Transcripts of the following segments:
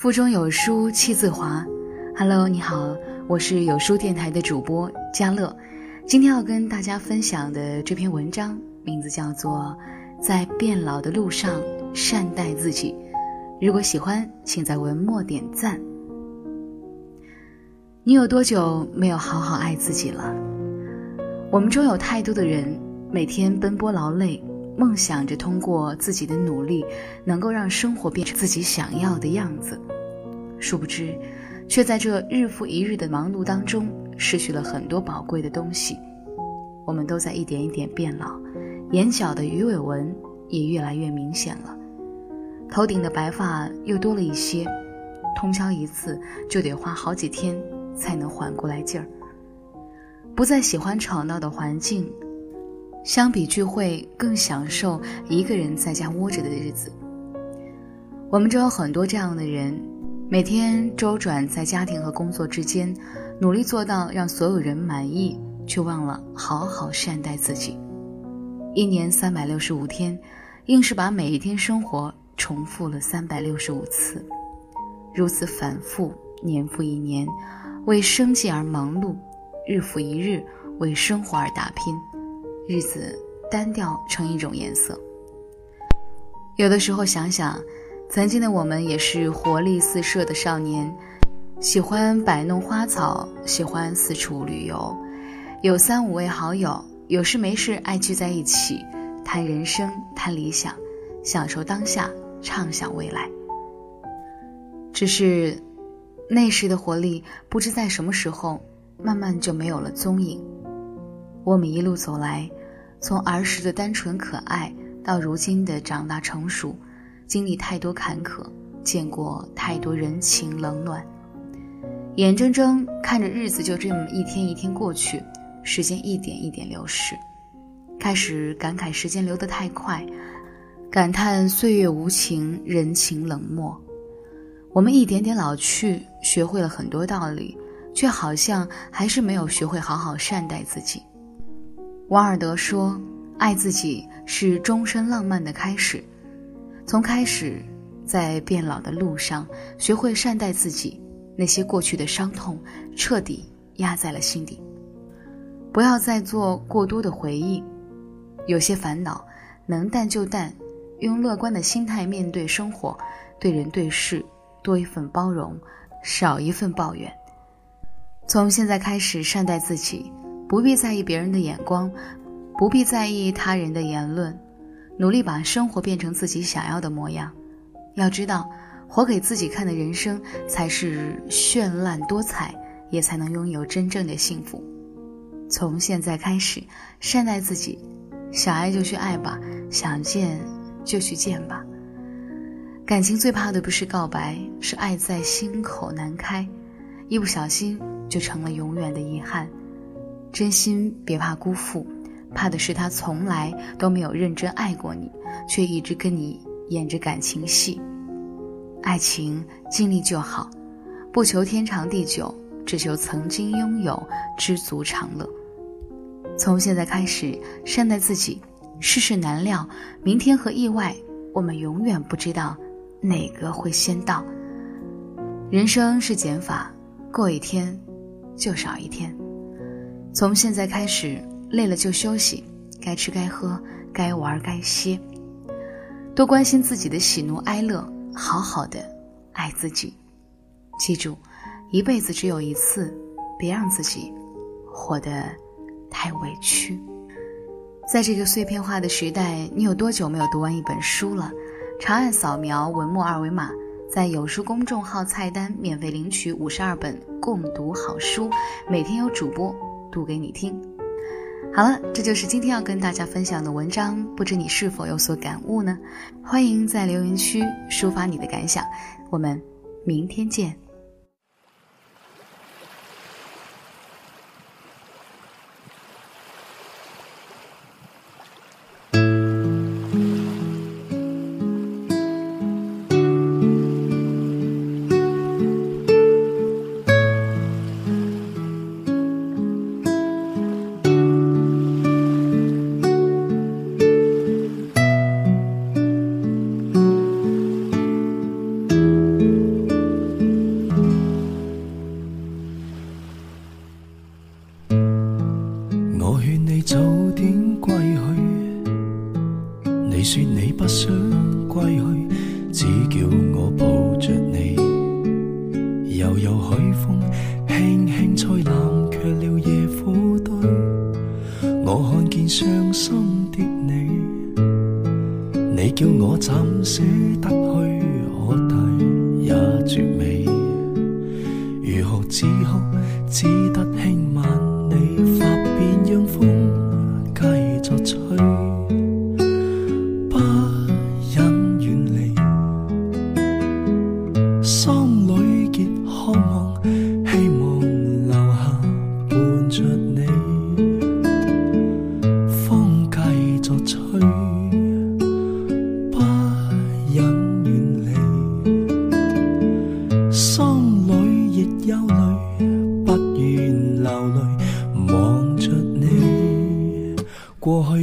腹中有书气自华。Hello，你好，我是有书电台的主播佳乐。今天要跟大家分享的这篇文章，名字叫做《在变老的路上善待自己》。如果喜欢，请在文末点赞。你有多久没有好好爱自己了？我们中有太多的人，每天奔波劳累。梦想着通过自己的努力，能够让生活变成自己想要的样子，殊不知，却在这日复一日的忙碌当中，失去了很多宝贵的东西。我们都在一点一点变老，眼角的鱼尾纹也越来越明显了，头顶的白发又多了一些，通宵一次就得花好几天才能缓过来劲儿，不再喜欢吵闹的环境。相比聚会，更享受一个人在家窝着的日子。我们中有很多这样的人，每天周转在家庭和工作之间，努力做到让所有人满意，却忘了好好善待自己。一年三百六十五天，硬是把每一天生活重复了三百六十五次。如此反复，年复一年，为生计而忙碌，日复一日为生活而打拼。日子单调成一种颜色。有的时候想想，曾经的我们也是活力四射的少年，喜欢摆弄花草，喜欢四处旅游，有三五位好友，有事没事爱聚在一起，谈人生，谈理想，享受当下，畅想未来。只是那时的活力，不知在什么时候，慢慢就没有了踪影。我们一路走来。从儿时的单纯可爱到如今的长大成熟，经历太多坎坷，见过太多人情冷暖，眼睁睁看着日子就这么一天一天过去，时间一点一点流逝，开始感慨时间流得太快，感叹岁月无情，人情冷漠。我们一点点老去，学会了很多道理，却好像还是没有学会好好善待自己。王尔德说：“爱自己是终身浪漫的开始。从开始，在变老的路上，学会善待自己，那些过去的伤痛，彻底压在了心底。不要再做过多的回忆，有些烦恼能淡就淡，用乐观的心态面对生活，对人对事多一份包容，少一份抱怨。从现在开始，善待自己。”不必在意别人的眼光，不必在意他人的言论，努力把生活变成自己想要的模样。要知道，活给自己看的人生才是绚烂多彩，也才能拥有真正的幸福。从现在开始，善待自己，想爱就去爱吧，想见就去见吧。感情最怕的不是告白，是爱在心口难开，一不小心就成了永远的遗憾。真心别怕辜负，怕的是他从来都没有认真爱过你，却一直跟你演着感情戏。爱情尽力就好，不求天长地久，只求曾经拥有，知足常乐。从现在开始，善待自己。世事难料，明天和意外，我们永远不知道哪个会先到。人生是减法，过一天，就少一天。从现在开始，累了就休息，该吃该喝，该玩该歇，多关心自己的喜怒哀乐，好好的爱自己。记住，一辈子只有一次，别让自己活得太委屈。在这个碎片化的时代，你有多久没有读完一本书了？长按扫描文末二维码，在有书公众号菜单免费领取五十二本共读好书，每天有主播。读给你听。好了，这就是今天要跟大家分享的文章，不知你是否有所感悟呢？欢迎在留言区抒发你的感想。我们明天见。我劝你早点归去，你说你不想归去，只叫我抱着你。悠悠海风，轻轻吹冷却了夜火堆。我看见伤心的你，你叫我怎舍得去？可叹也绝美，如何止哭？只得轻吻你。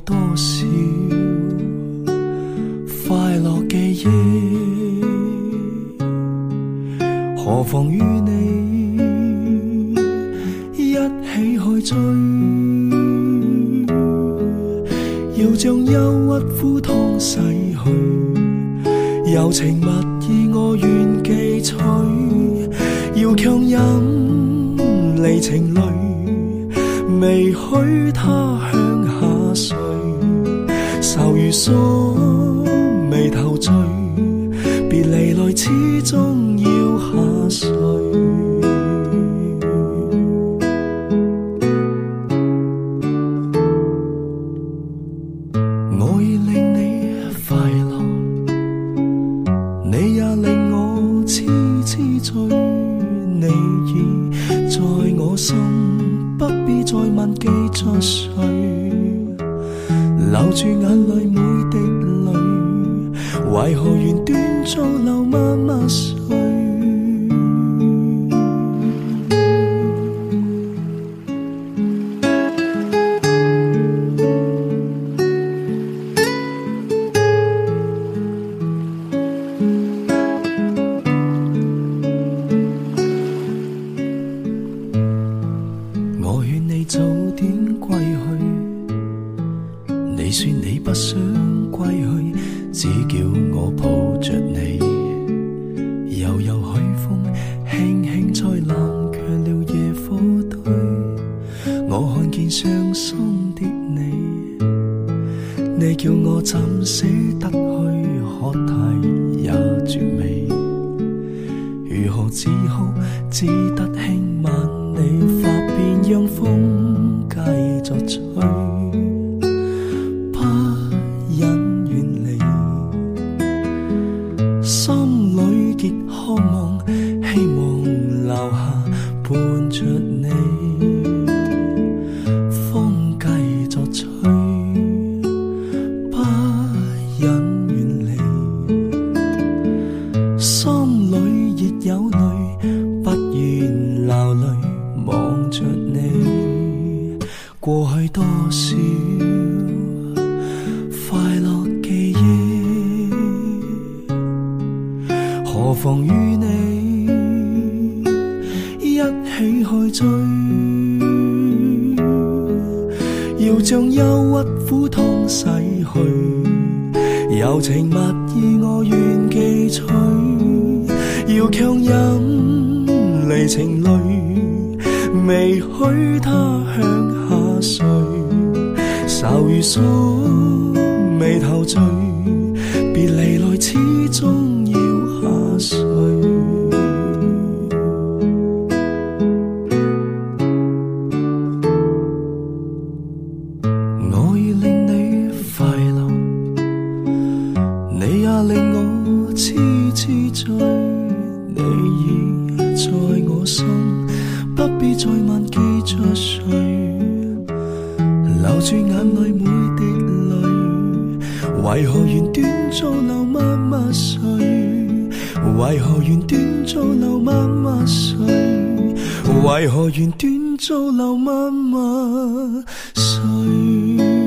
多少快乐记忆，何妨与你一起去追？要将忧郁苦痛洗去，柔情蜜意我愿记取。要强忍离情泪，未许他向。霜眉头醉别离来始终要下垂。我已令你快乐，你也令我痴痴醉。你已在我心，不必再问记着谁。留住眼泪每滴泪，为何原断终流妈妈睡？我劝你早点归去。你说你不想归去，只叫我抱着你。悠悠海风，轻轻吹，冷却了野火堆。我看见伤心的你，你叫我怎舍得去看，太也绝美。如何止哭？只得轻吻你？过去多少快乐记忆，何妨与你一起去追？要将忧郁苦痛洗去，柔情蜜意我愿记取。要强忍离情泪，未许他向。愁如锁，眉头聚，别离来，始终要下垂。我已令你快乐，你也令我痴痴醉，你已在我心，不必再问记着谁。留住眼内每滴泪，为何愿端做留默默睡？为何愿端做留默默睡？为何愿端做留默默睡？